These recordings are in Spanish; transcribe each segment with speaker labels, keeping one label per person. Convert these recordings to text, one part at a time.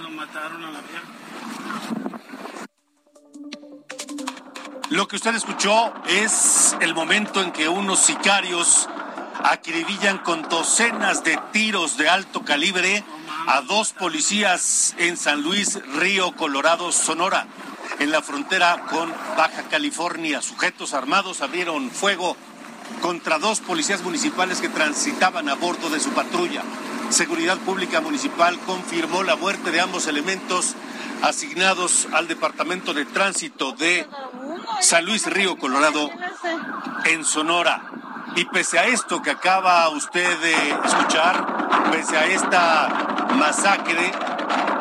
Speaker 1: Lo mataron a la vieja.
Speaker 2: Lo que usted escuchó es el momento en que unos sicarios acribillan con docenas de tiros de alto calibre a dos policías en San Luis Río Colorado, Sonora, en la frontera con Baja California. Sujetos armados abrieron fuego contra dos policías municipales que transitaban a bordo de su patrulla. Seguridad Pública Municipal confirmó la muerte de ambos elementos asignados al Departamento de Tránsito de San Luis Río Colorado en Sonora. Y pese a esto que acaba usted de escuchar, pese a esta masacre,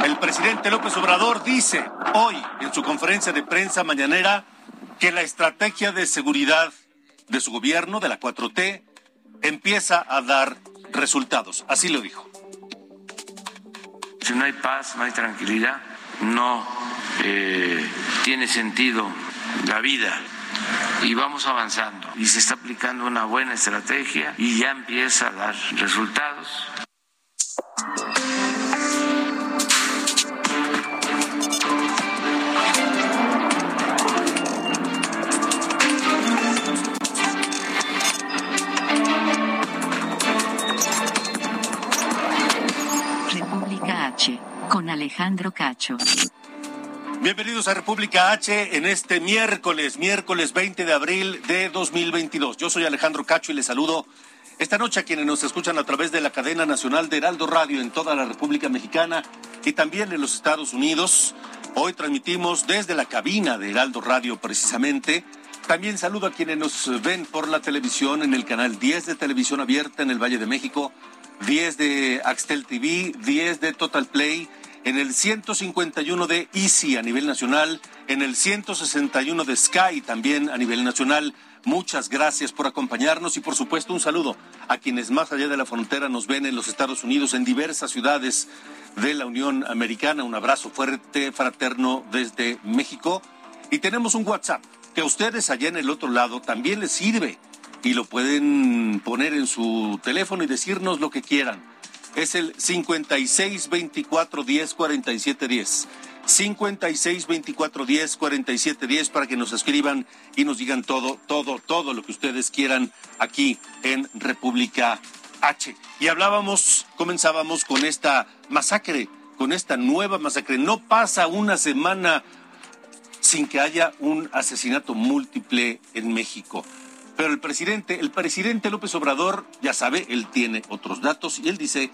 Speaker 2: el presidente López Obrador dice hoy en su conferencia de prensa mañanera que la estrategia de seguridad de su gobierno, de la 4T, empieza a dar resultados. Así lo dijo.
Speaker 3: Si no hay paz, no hay tranquilidad, no eh, tiene sentido la vida. Y vamos avanzando. Y se está aplicando una buena estrategia y ya empieza a dar resultados.
Speaker 4: Alejandro Cacho.
Speaker 2: Bienvenidos a República H en este miércoles, miércoles 20 de abril de 2022. Yo soy Alejandro Cacho y les saludo esta noche a quienes nos escuchan a través de la cadena nacional de Heraldo Radio en toda la República Mexicana y también en los Estados Unidos. Hoy transmitimos desde la cabina de Heraldo Radio precisamente. También saludo a quienes nos ven por la televisión en el canal 10 de Televisión Abierta en el Valle de México, 10 de Axtel TV, 10 de Total Play, en el 151 de Easy a nivel nacional, en el 161 de Sky también a nivel nacional. Muchas gracias por acompañarnos y por supuesto un saludo a quienes más allá de la frontera nos ven en los Estados Unidos, en diversas ciudades de la Unión Americana. Un abrazo fuerte, fraterno desde México. Y tenemos un WhatsApp que a ustedes allá en el otro lado también les sirve y lo pueden poner en su teléfono y decirnos lo que quieran es el 56 24 10 47 10. 56 24 10 47 10 para que nos escriban y nos digan todo, todo, todo lo que ustedes quieran aquí en República H. Y hablábamos, comenzábamos con esta masacre, con esta nueva masacre. No pasa una semana sin que haya un asesinato múltiple en México. Pero el presidente, el presidente López Obrador, ya sabe, él tiene otros datos y él dice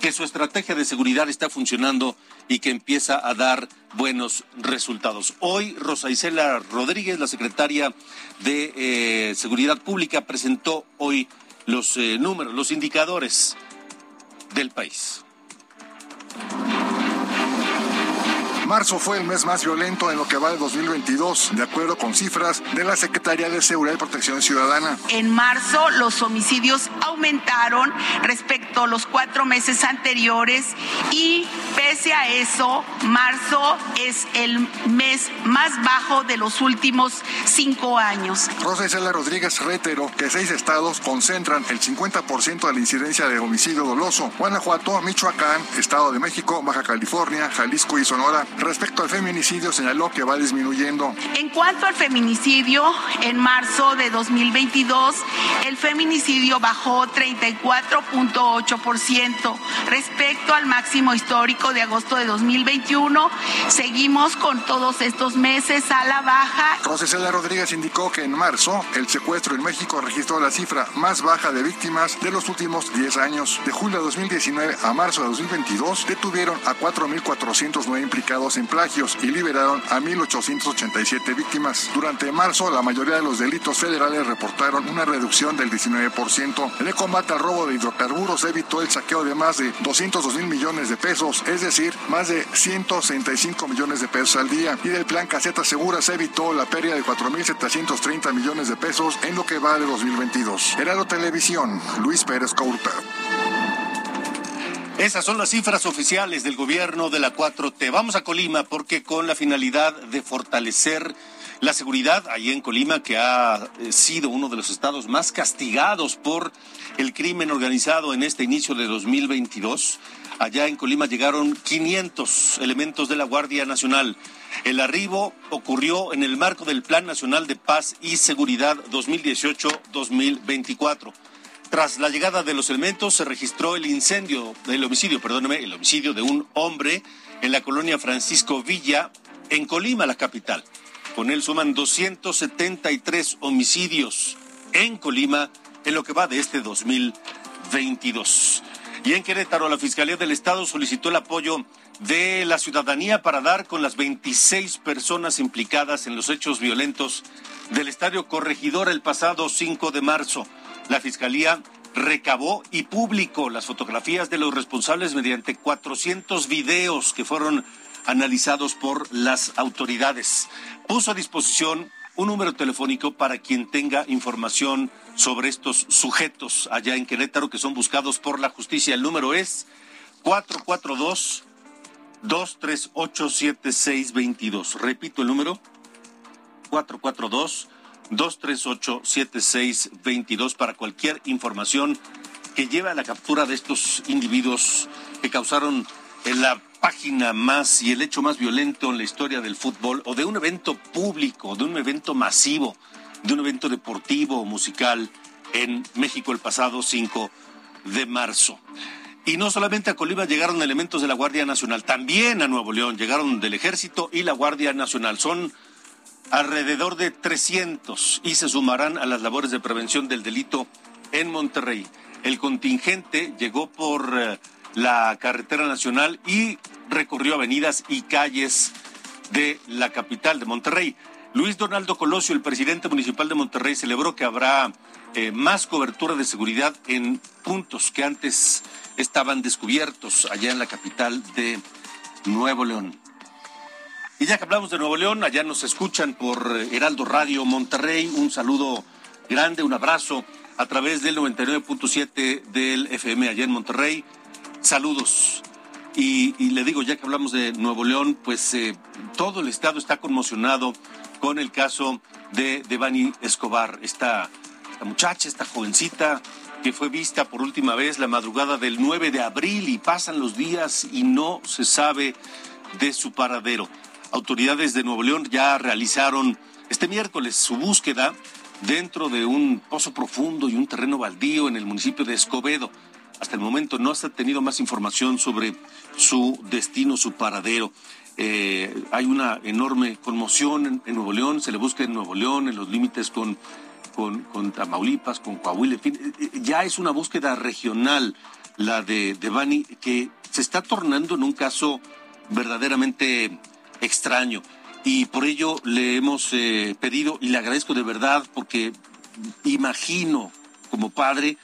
Speaker 2: que su estrategia de seguridad está funcionando y que empieza a dar buenos resultados. Hoy Rosa Isela Rodríguez, la secretaria de eh, Seguridad Pública, presentó hoy los eh, números, los indicadores del país.
Speaker 5: Marzo fue el mes más violento en lo que va de 2022, de acuerdo con cifras de la Secretaría de Seguridad y Protección Ciudadana.
Speaker 6: En marzo los homicidios aumentaron respecto a los cuatro meses anteriores y pese a eso, marzo es el mes más bajo de los últimos cinco años.
Speaker 5: Rosa Isela Rodríguez reiteró que seis estados concentran el 50% de la incidencia de homicidio doloso. Guanajuato, Michoacán, Estado de México, Baja California, Jalisco y Sonora. Respecto al feminicidio, señaló que va disminuyendo.
Speaker 6: En cuanto al feminicidio, en marzo de 2022, el feminicidio bajó 34.8%. Respecto al máximo histórico de agosto de 2021, seguimos con todos estos meses a la baja.
Speaker 5: Rosicela Rodríguez indicó que en marzo el secuestro en México registró la cifra más baja de víctimas de los últimos 10 años. De julio de 2019 a marzo de 2022 detuvieron a 4.409 implicados en plagios y liberaron a 1.887 víctimas. Durante marzo, la mayoría de los delitos federales reportaron una reducción del 19%. En el combate al robo de hidrocarburos evitó el saqueo de más de 202 mil millones de pesos, es decir, más de 165 millones de pesos al día. Y del plan Caseta Segura se evitó la pérdida de 4.730 millones de pesos en lo que va de 2022. Heraldo Televisión, Luis Pérez Couta.
Speaker 2: Esas son las cifras oficiales del gobierno de la 4T. Vamos a Colima porque con la finalidad de fortalecer la seguridad ahí en Colima, que ha eh, sido uno de los estados más castigados por el crimen organizado en este inicio de 2022, allá en Colima llegaron 500 elementos de la Guardia Nacional. El arribo ocurrió en el marco del Plan Nacional de Paz y Seguridad 2018-2024. Tras la llegada de los elementos se registró el incendio, el homicidio, perdóneme, el homicidio de un hombre en la colonia Francisco Villa, en Colima, la capital. Con él suman 273 homicidios en Colima en lo que va de este 2022. Y en Querétaro, la Fiscalía del Estado solicitó el apoyo de la ciudadanía para dar con las 26 personas implicadas en los hechos violentos del Estadio Corregidor el pasado 5 de marzo. La Fiscalía recabó y publicó las fotografías de los responsables mediante 400 videos que fueron analizados por las autoridades. Puso a disposición un número telefónico para quien tenga información sobre estos sujetos allá en Querétaro que son buscados por la justicia. El número es 442 238 7622. Repito el número 442 238-7622 para cualquier información que lleve a la captura de estos individuos que causaron la página más y el hecho más violento en la historia del fútbol o de un evento público, de un evento masivo, de un evento deportivo o musical en México el pasado 5 de marzo. Y no solamente a Colima llegaron elementos de la Guardia Nacional, también a Nuevo León llegaron del Ejército y la Guardia Nacional. Son alrededor de 300 y se sumarán a las labores de prevención del delito en Monterrey. El contingente llegó por eh, la carretera nacional y recorrió avenidas y calles de la capital de Monterrey. Luis Donaldo Colosio, el presidente municipal de Monterrey, celebró que habrá eh, más cobertura de seguridad en puntos que antes estaban descubiertos allá en la capital de Nuevo León. Y ya que hablamos de Nuevo León, allá nos escuchan por Heraldo Radio Monterrey. Un saludo grande, un abrazo a través del 99.7 del FM allá en Monterrey. Saludos. Y, le digo, ya que hablamos de Nuevo León, pues eh, todo el estado está conmocionado con el caso de Devani Escobar, esta, esta muchacha, esta jovencita que fue vista por última vez la madrugada del 9 de abril y pasan los días y no se sabe de su paradero autoridades de Nuevo León ya realizaron este miércoles su búsqueda dentro de un pozo profundo y un terreno baldío en el municipio de Escobedo. Hasta el momento no se ha tenido más información sobre su destino, su paradero. Eh, hay una enorme conmoción en, Nuevo León, se le busca en Nuevo León, en los límites con, con, Tamaulipas, con Coahuila, en fin, eh, eh, ya es una búsqueda regional la de, de Bani que se está tornando en un caso verdaderamente extraño. Y por ello le hemos eh, pedido y le agradezco de verdad porque imagino como padre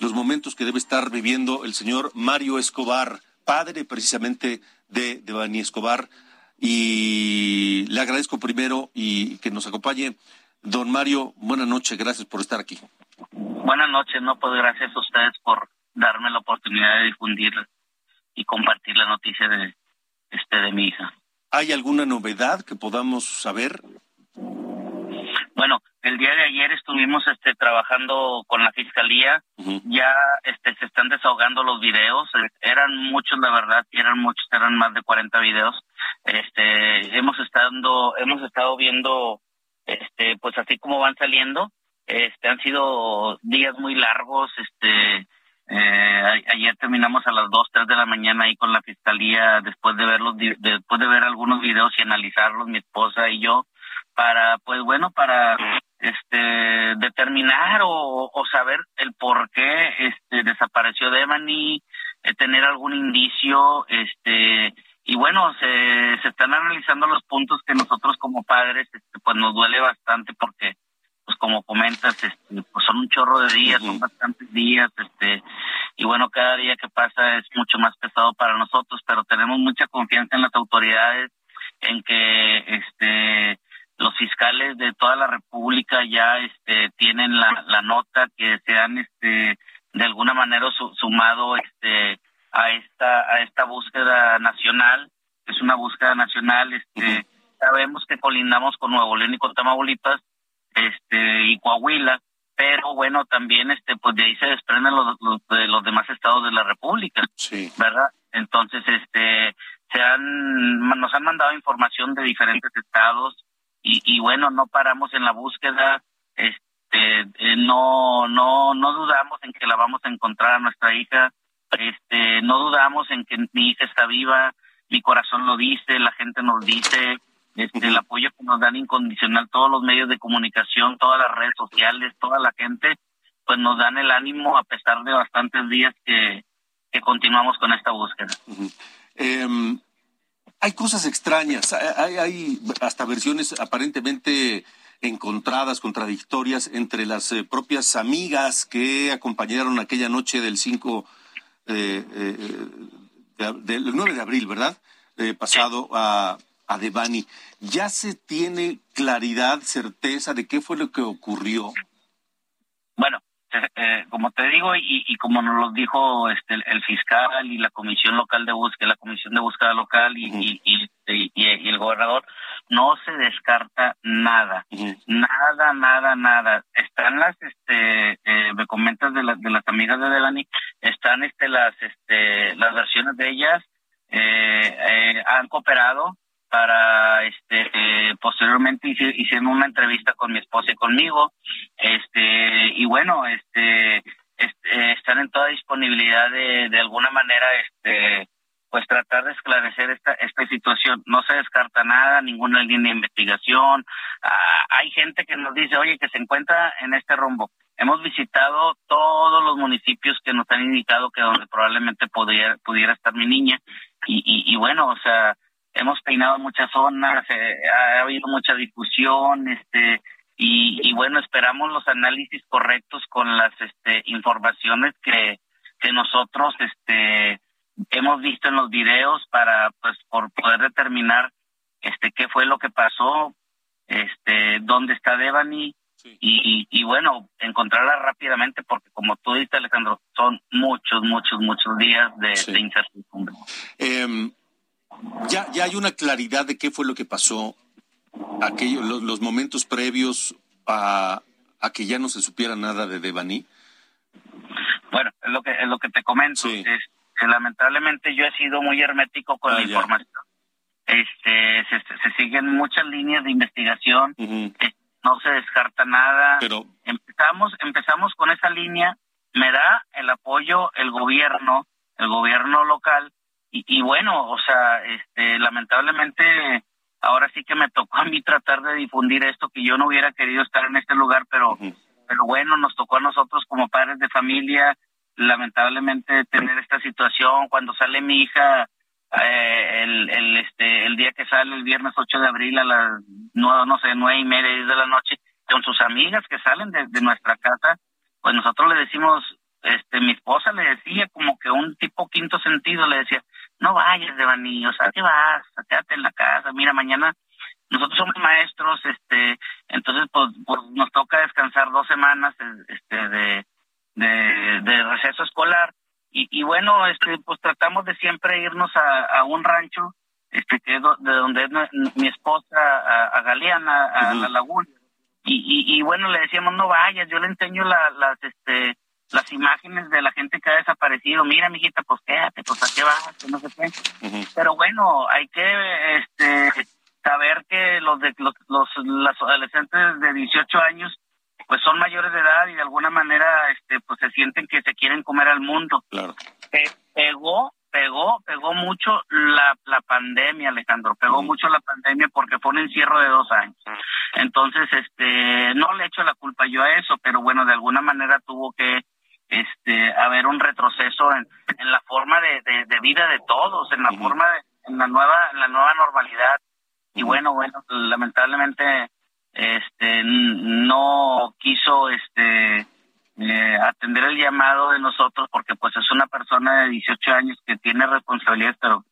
Speaker 2: los momentos que debe estar viviendo el señor Mario Escobar, padre precisamente de, de Bani Escobar. Y le agradezco primero y que nos acompañe. Don Mario, buenas noches, gracias por estar aquí.
Speaker 7: Buenas noches, no, pues gracias a ustedes por darme la oportunidad de difundir y compartir la noticia de, este, de mi hija.
Speaker 2: ¿Hay alguna novedad que podamos saber?
Speaker 7: Bueno, el día de ayer estuvimos este trabajando con la fiscalía, ya este se están desahogando los videos, eh, eran muchos la verdad, eran muchos, eran más de 40 videos. Este, hemos estado hemos estado viendo este pues así como van saliendo, este han sido días muy largos, este eh, ayer terminamos a las 2, 3 de la mañana ahí con la fiscalía después de ver los, después de ver algunos videos y analizarlos mi esposa y yo para pues bueno para este determinar o, saber el por qué este desapareció Devani eh, tener algún indicio este y bueno, se, se están analizando los puntos que nosotros como padres, este, pues nos duele bastante porque, pues como comentas, este, pues son un chorro de días, son bastantes días, este, y bueno, cada día que pasa es mucho más pesado para nosotros, pero tenemos mucha confianza en las autoridades, en que, este, los fiscales de toda la República ya, este, tienen la, la nota que se han, este, de alguna manera sumado, este, a esta a esta búsqueda nacional. Es una búsqueda nacional este sabemos que colindamos con Nuevo León y con Tamaulipas este y Coahuila pero bueno también este pues de ahí se desprenden los, los de los demás estados de la República
Speaker 2: sí.
Speaker 7: verdad entonces este se han nos han mandado información de diferentes estados y, y bueno no paramos en la búsqueda este eh, no no no dudamos en que la vamos a encontrar a nuestra hija este, no dudamos en que mi hija está viva, mi corazón lo dice, la gente nos dice, este, el apoyo que nos dan incondicional todos los medios de comunicación, todas las redes sociales, toda la gente, pues nos dan el ánimo a pesar de bastantes días que, que continuamos con esta búsqueda.
Speaker 2: Em, hay cosas extrañas, hay, hay hasta versiones aparentemente encontradas, contradictorias entre las eh, propias amigas que acompañaron aquella noche del 5 eh, eh, del 9 de abril, ¿verdad? Eh, pasado a, a Devani. ¿Ya se tiene claridad, certeza de qué fue lo que ocurrió?
Speaker 7: Bueno, eh, como te digo y, y, como nos lo dijo este el, fiscal y la comisión local de búsqueda, la comisión de búsqueda local y, y, y, y el gobernador, no se descarta nada, nada, nada, nada. Están las, este, eh, me comentas de, las de las amigas de Devani, están, este, las, este, las versiones de ellas, eh, eh, han cooperado para, este, posteriormente hicieron una entrevista con mi esposa y conmigo, este, y bueno, este, este están en toda disponibilidad de, de alguna manera, este, pues tratar de esclarecer esta esta situación. No se descarta nada, ninguna línea de investigación. Ah, hay gente que nos dice, oye, que se encuentra en este rumbo. Hemos visitado todos los municipios que nos han indicado que donde probablemente podría, pudiera estar mi niña. Y, y, y bueno, o sea, hemos peinado muchas zonas, eh, ha habido mucha discusión, este, y, y bueno, esperamos los análisis correctos con las este, informaciones que, que nosotros, este, hemos visto en los videos para pues por poder determinar este qué fue lo que pasó este dónde está Devani y, y, bueno encontrarla rápidamente porque como tú dices Alejandro son muchos muchos muchos días de, incertidumbre.
Speaker 2: Em, ya ya hay una claridad de qué fue lo que pasó aquellos los, momentos previos a, a que ya no se supiera nada de Devani.
Speaker 7: Bueno es lo que es lo que te comento. Es lamentablemente yo he sido muy hermético con la ah, información. Este, se, siguen muchas líneas de investigación, eh, no se descarta nada.
Speaker 2: Pero
Speaker 7: empezamos, empezamos con esa línea, me da el apoyo el gobierno, el gobierno local, y, bueno, o sea, este, lamentablemente ahora sí que me tocó a mí tratar de difundir esto que yo no hubiera querido estar en este lugar, pero, pero bueno, nos tocó a nosotros como padres de familia, lamentablemente tener esta situación. Cuando sale mi hija eh, el, el este el día que sale el viernes 8 de abril a las no, no sé nueve y media de la noche con sus amigas que salen de, nuestra casa pues nosotros le decimos este mi esposa le decía como que un tipo quinto sentido le decía no vayas de vanillo o sea qué vas quédate en la casa mira mañana nosotros somos maestros este entonces pues, pues nos toca descansar dos semanas este de de, de receso escolar. Y, y bueno este pues tratamos de siempre irnos a, a un rancho este que es de donde es mi esposa a, Galeana a la laguna. Y, y, bueno le decíamos no vayas yo le enseño la, las este las imágenes de la gente que ha desaparecido. Mira mijita pues quédate pues a qué vas no sé qué. Pero bueno hay que este saber que los de los, los las adolescentes de 18 años pues son mayores de edad y de alguna manera este pues se sienten que se quieren comer al mundo.
Speaker 2: Claro.
Speaker 7: pegó, pegó, pegó mucho la, la pandemia, Alejandro, pegó mucho la pandemia porque fue un encierro de dos años. Entonces, este, no le echo la culpa yo a eso, pero bueno, de alguna manera tuvo que este haber un retroceso en, en la forma de, de, vida de todos, en la forma de en la nueva, en la nueva normalidad. Y bueno, bueno, lamentablemente, este, no quiso, este, eh, atender el llamado de nosotros porque pues es una persona de 18 años que tiene responsabilidades pero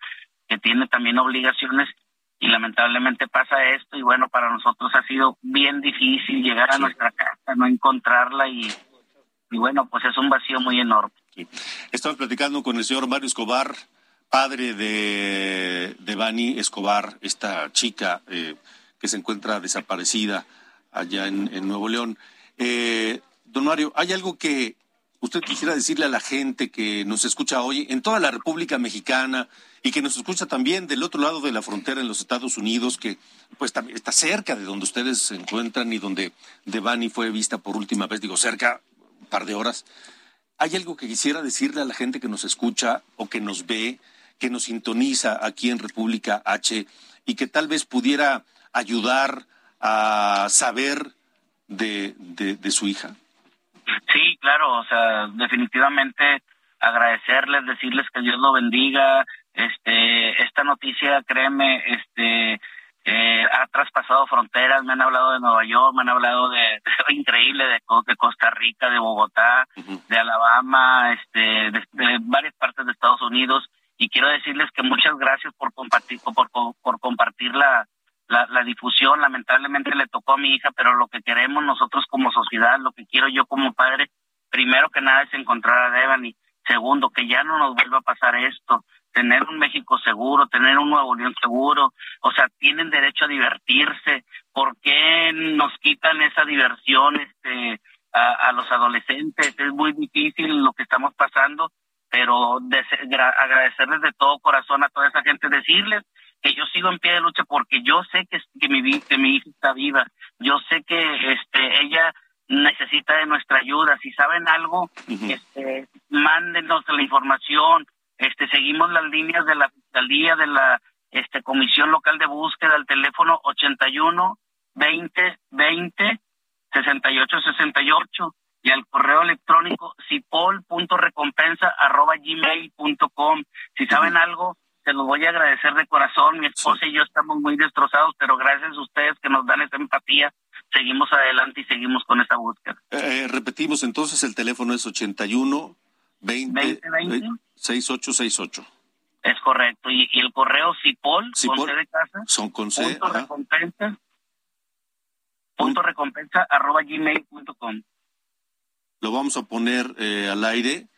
Speaker 7: que tiene también obligaciones y lamentablemente pasa esto y bueno para nosotros ha sido bien difícil llegar a nuestra casa no encontrarla y, y bueno pues es un vacío muy enorme.
Speaker 2: Estamos platicando con el señor Mario Escobar padre de de Bani Escobar esta chica eh, que se encuentra desaparecida allá en, Nuevo León. Eh, Don Mario, ¿hay algo que usted quisiera decirle a la gente que nos escucha hoy en toda la República Mexicana y que nos escucha también del otro lado de la frontera en los Estados Unidos, que pues está cerca de donde ustedes se encuentran y donde Devani fue vista por última vez, digo cerca, par de horas. ¿Hay algo que quisiera decirle a la gente que nos escucha o que nos ve, que nos sintoniza aquí en República H y que tal vez pudiera ayudar a saber de, de su hija?
Speaker 7: Sí, claro, o sea, definitivamente agradecerles, decirles que Dios lo bendiga. Este, esta noticia, créeme, este, eh, ha traspasado fronteras. Me han hablado de Nueva York, me han hablado de, de increíble de, de, Costa Rica, de Bogotá, uh -huh. de Alabama, este, de, de, varias partes de Estados Unidos. Y quiero decirles que muchas gracias por compartir, por, por compartir la, la, la, difusión lamentablemente le tocó a mi hija, pero lo que queremos nosotros como sociedad, lo que quiero yo como padre, primero que nada es encontrar a Devani, segundo, que ya no nos vuelva a pasar esto, tener un México seguro, tener un Nuevo León seguro, o sea, tienen derecho a divertirse, ¿por qué nos quitan esa diversión este, a, a los adolescentes? Es muy difícil lo que estamos pasando, pero de, agradecerles de todo corazón a toda esa gente, decirles que yo sigo en pie de lucha porque yo sé que, que mi que mi hija está viva, yo sé que este ella necesita de nuestra ayuda, si saben algo, uh -huh. este mándenos la información, este seguimos las líneas de la fiscalía de la este comisión local de búsqueda al teléfono 81 20 20 68 68 y al correo electrónico cipol.recompensa arroba gmail.com. Si saben algo, se los voy a agradecer de corazón. Mi esposa sí. y yo estamos muy destrozados, pero gracias a ustedes que nos dan esa empatía, seguimos adelante y seguimos con esa búsqueda.
Speaker 2: Eh, repetimos entonces, el teléfono es 81 20, 20, 20 6868.
Speaker 7: Es correcto. Y, y el correo cipol, cipol, con C de casa.
Speaker 2: Son con C.
Speaker 7: Punto recompensa. Punto recompensa arroba gmail.com.
Speaker 2: Lo vamos a poner eh, al aire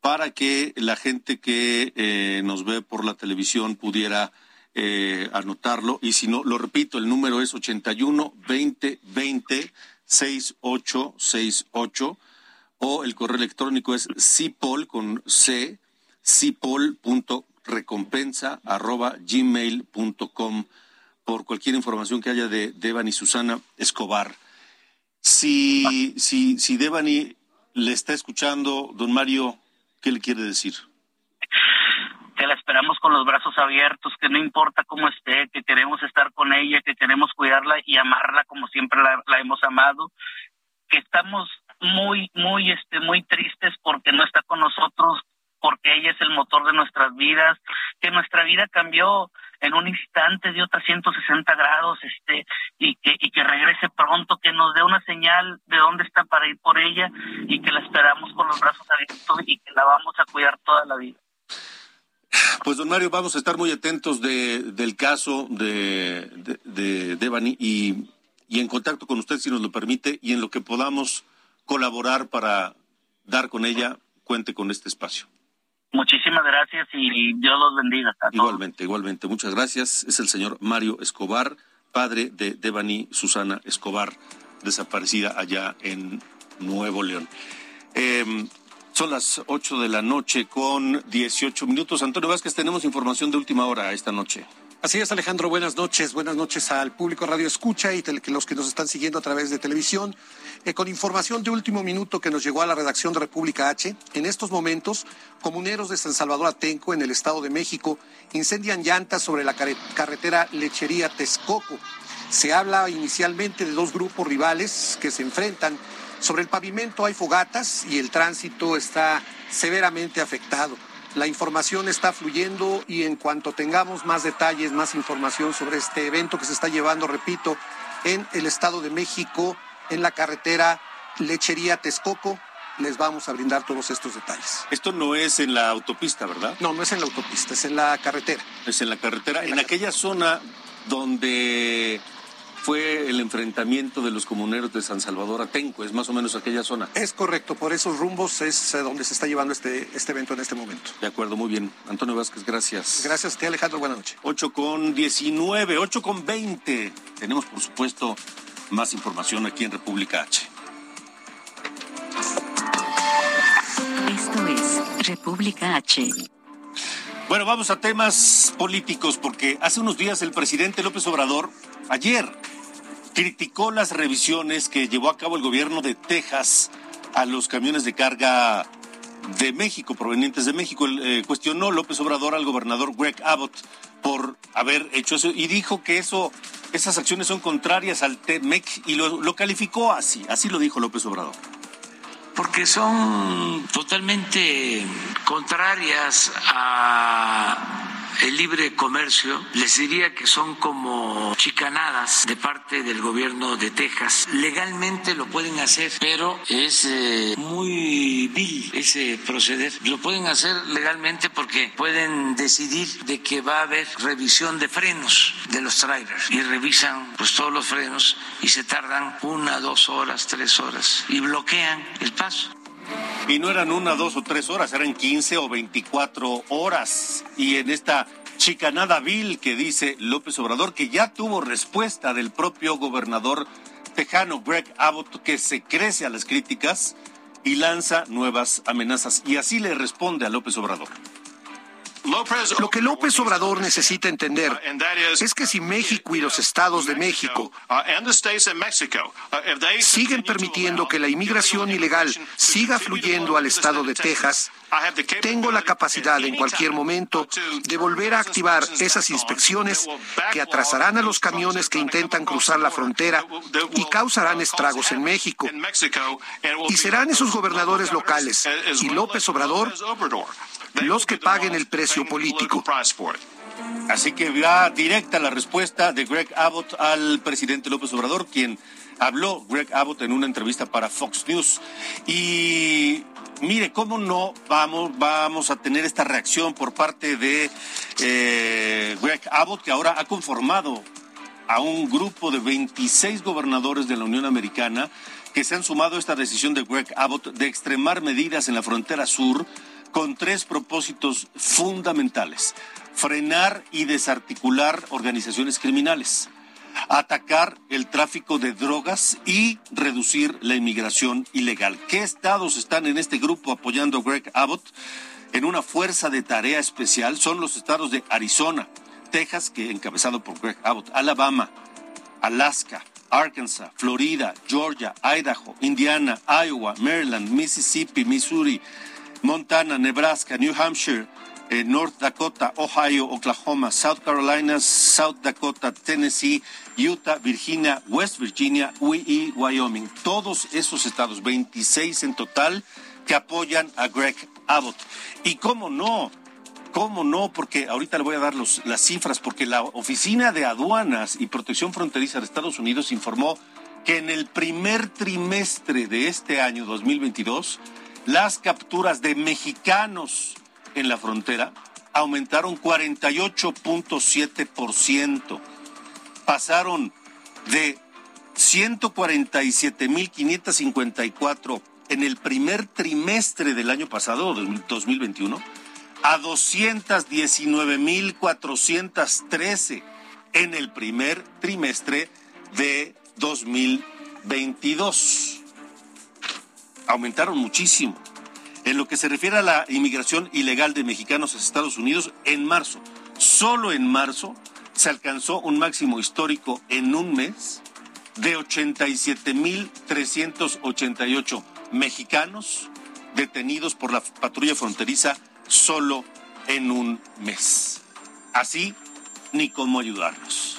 Speaker 2: para que la gente que eh, nos ve por la televisión pudiera eh, anotarlo. Y si no, lo repito, el número es 81 20 20 6868 o el correo electrónico es cipol con c cipol.recompensa arroba gmail.com por cualquier información que haya de Devani Susana Escobar. Si, si, si Devani le está escuchando, don Mario, ¿qué le quiere decir?
Speaker 7: Que la esperamos con los brazos abiertos, que no importa cómo esté, que queremos estar con ella, que queremos cuidarla y amarla como siempre la, la hemos amado, que estamos muy, muy, este, muy tristes porque no está con nosotros, porque ella es el motor de nuestras vidas, que nuestra vida cambió en un instante dio 360 grados, este, y que, y que regrese pronto, que nos dé una señal de dónde está para ir por ella y que la esperamos con los brazos abiertos y que la vamos a cuidar toda la vida.
Speaker 2: Pues don Mario, vamos a estar muy atentos de, del caso de, de, de Devani y, y en contacto con usted si nos lo permite y en lo que podamos colaborar para dar con ella, cuente con este espacio.
Speaker 7: Muchísimas gracias y Dios los bendiga.
Speaker 2: Igualmente, igualmente. Muchas gracias. Es el señor Mario Escobar, padre de Devani Susana Escobar, desaparecida allá en Nuevo León. Eh, son las 8 de la noche con 18 minutos. Antonio Vázquez, tenemos información de última hora esta noche.
Speaker 8: Así es, Alejandro. Buenas noches. Buenas noches al público Radio Escucha y los que nos están siguiendo a través de televisión. Con información de último minuto que nos llegó a la redacción de República H, en estos momentos, comuneros de San Salvador Atenco, en el Estado de México, incendian llantas sobre la carretera Lechería Texcoco. Se habla inicialmente de dos grupos rivales que se enfrentan. Sobre el pavimento hay fogatas y el tránsito está severamente afectado. La información está fluyendo y en cuanto tengamos más detalles, más información sobre este evento que se está llevando, repito, en el Estado de México, en la carretera Lechería Texcoco, les vamos a brindar todos estos detalles.
Speaker 2: Esto no es en la autopista, ¿verdad?
Speaker 8: No, no es en la autopista, es en la carretera.
Speaker 2: Es en la carretera, en, aquella zona donde fue el enfrentamiento de los comuneros de San Salvador a Tenco, es más o menos aquella zona.
Speaker 8: Es correcto, por esos rumbos es donde se está llevando este, este evento en este momento.
Speaker 2: De acuerdo, muy bien. Antonio Vázquez, gracias.
Speaker 8: Gracias a ti, Alejandro, buenas noches.
Speaker 2: 8 con 19, 8 con 20. Tenemos, por supuesto, más información aquí en República H.
Speaker 4: Esto es República H.
Speaker 2: Bueno, vamos a temas políticos porque hace unos días el presidente López Obrador, ayer, criticó las revisiones que llevó a cabo el gobierno de Texas a los camiones de carga de México, provenientes de México. Eh, cuestionó López Obrador al gobernador Greg Abbott por haber hecho eso y dijo que eso, esas acciones son contrarias al TEMEC y lo, lo calificó así, así lo dijo López Obrador.
Speaker 3: Porque son totalmente contrarias a el libre comercio, les diría que son como chicanadas de parte del gobierno de Texas. Legalmente lo pueden hacer, pero es eh, muy vil ese proceder. Lo pueden hacer legalmente porque pueden decidir de que va a haber revisión de frenos de los trailers y revisan pues todos los frenos y se tardan una, dos horas, tres horas y bloquean el paso.
Speaker 2: Y no eran una, dos o tres horas, eran 15 o 24 horas. Y en esta chicanada vil que dice López Obrador, que ya tuvo respuesta del propio gobernador tejano Greg Abbott, que se crece a las críticas y lanza nuevas amenazas. Y así le responde a López Obrador.
Speaker 8: Lo que López Obrador necesita entender es que si México y los estados de México siguen permitiendo que la inmigración ilegal siga fluyendo al estado de Texas, tengo la capacidad en cualquier momento de volver a activar esas inspecciones que atrasarán a los camiones que intentan cruzar la frontera y causarán estragos en México. Y serán esos gobernadores locales y López Obrador los que paguen el precio político.
Speaker 2: Así que va directa la respuesta de Greg Abbott al presidente López Obrador, quien habló Greg Abbott en una entrevista para Fox News. Y mire, ¿cómo no vamos, vamos a tener esta reacción por parte de eh, Greg Abbott, que ahora ha conformado a un grupo de 26 gobernadores de la Unión Americana que se han sumado a esta decisión de Greg Abbott de extremar medidas en la frontera sur con tres propósitos fundamentales. Frenar y desarticular organizaciones criminales, atacar el tráfico de drogas y reducir la inmigración ilegal. ¿Qué estados están en este grupo apoyando a Greg Abbott? En una fuerza de tarea especial son los estados de Arizona, Texas, que encabezado por Greg Abbott, Alabama, Alaska, Arkansas, Florida, Georgia, Idaho, Indiana, Iowa, Maryland, Mississippi, Missouri, Montana, Nebraska, New Hampshire, eh, North Dakota, Ohio, Oklahoma, South Carolina, South Dakota, Tennessee, Utah, Virginia, West Virginia y Wyoming. Todos esos estados, 26 en total, que apoyan a Greg Abbott. Y cómo no, cómo no, porque ahorita le voy a dar los, las cifras, porque la Oficina de Aduanas y Protección Fronteriza de Estados Unidos informó que en el primer trimestre de este año 2022, las capturas de mexicanos en la frontera aumentaron 48.7%. Pasaron de 147.554 en el primer trimestre del año pasado, 2021, a 219.413 en el primer trimestre de 2022 aumentaron muchísimo. En lo que se refiere a la inmigración ilegal de mexicanos a Estados Unidos, en marzo, solo en marzo, se alcanzó un máximo histórico en un mes de 87.388 mexicanos detenidos por la patrulla fronteriza solo en un mes. Así, ni cómo ayudarlos.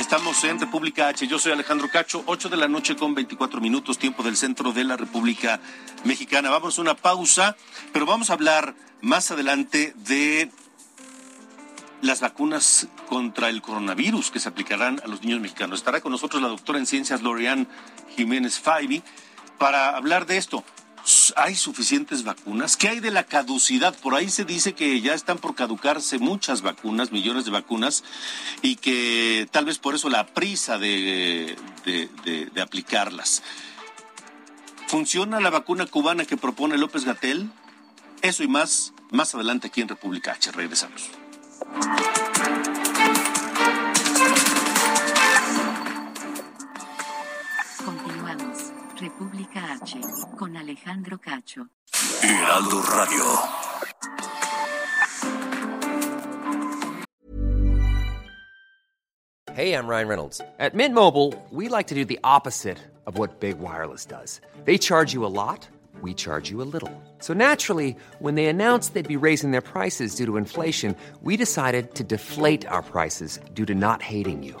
Speaker 2: Estamos en República H. Yo soy Alejandro Cacho, 8 de la noche con 24 minutos, tiempo del centro de la República Mexicana. Vamos a una pausa, pero vamos a hablar más adelante de las vacunas contra el coronavirus que se aplicarán a los niños mexicanos. Estará con nosotros la doctora en ciencias Lorian Jiménez Faibi para hablar de esto. ¿Hay suficientes vacunas? ¿Qué hay de la caducidad? Por ahí se dice que ya están por caducarse muchas vacunas, millones de vacunas, y que tal vez por eso la prisa de, aplicarlas. ¿Funciona la vacuna cubana que propone López Gatel? Eso y más, más adelante aquí en República H. Regresamos.
Speaker 4: República H, con Alejandro Cacho.
Speaker 9: Heraldo Radio. Hey, I'm Ryan Reynolds. At Mint Mobile, we like to do the opposite of what Big Wireless does. They charge you a lot, we charge you a little. So naturally, when they announced they'd be raising their prices due to inflation, we decided to deflate our prices due to not hating you.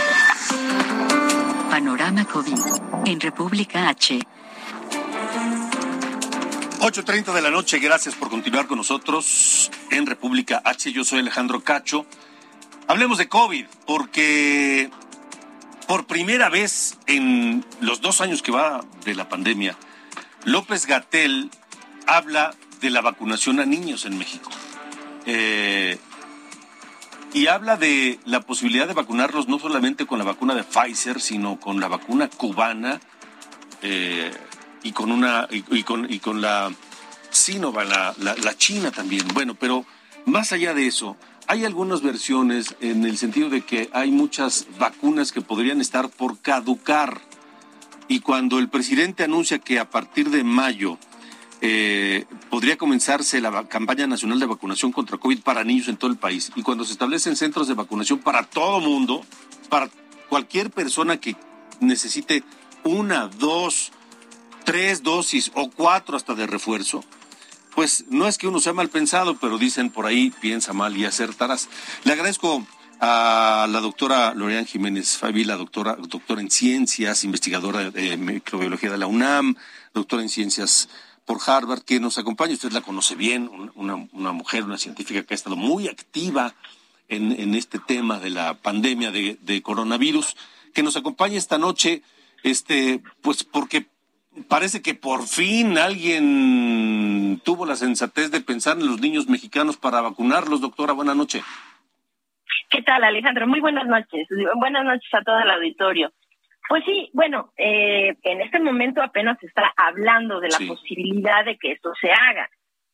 Speaker 4: Panorama COVID en República H.
Speaker 2: 8.30 de la noche, gracias por continuar con nosotros en República H. Yo soy Alejandro Cacho. Hablemos de COVID, porque por primera vez en los dos años que va de la pandemia, López Gatel habla de la vacunación a niños en México. Eh, y habla de la posibilidad de vacunarlos no solamente con la vacuna de Pfizer, sino con la vacuna cubana eh, y con una y, con, y con la Sinovac, la, la, China también. Bueno, pero más allá de eso, hay algunas versiones en el sentido de que hay muchas vacunas que podrían estar por caducar. Y cuando el presidente anuncia que a partir de mayo eh, podría comenzarse la campaña nacional de vacunación contra COVID para niños en todo el país. Y cuando se establecen centros de vacunación para todo mundo, para cualquier persona que necesite una, dos, tres dosis o cuatro hasta de refuerzo, pues no es que uno sea mal pensado, pero dicen por ahí piensa mal y acertarás. Le agradezco a la doctora Lorian Jiménez Fabi, la doctora, doctora en ciencias, investigadora de microbiología de la UNAM, doctora en ciencias por Harvard, que nos acompaña. Usted la conoce bien, una, mujer, una científica que ha estado muy activa en, este tema de la pandemia de, coronavirus, que nos acompaña esta noche, este, pues porque parece que por fin alguien tuvo la sensatez de pensar en los niños mexicanos para vacunarlos. Doctora, buena noche.
Speaker 10: ¿Qué tal, Alejandro? Muy buenas noches. Buenas noches a todo el auditorio. Pues sí, bueno, eh, en este momento apenas se está hablando de la posibilidad de que esto se haga.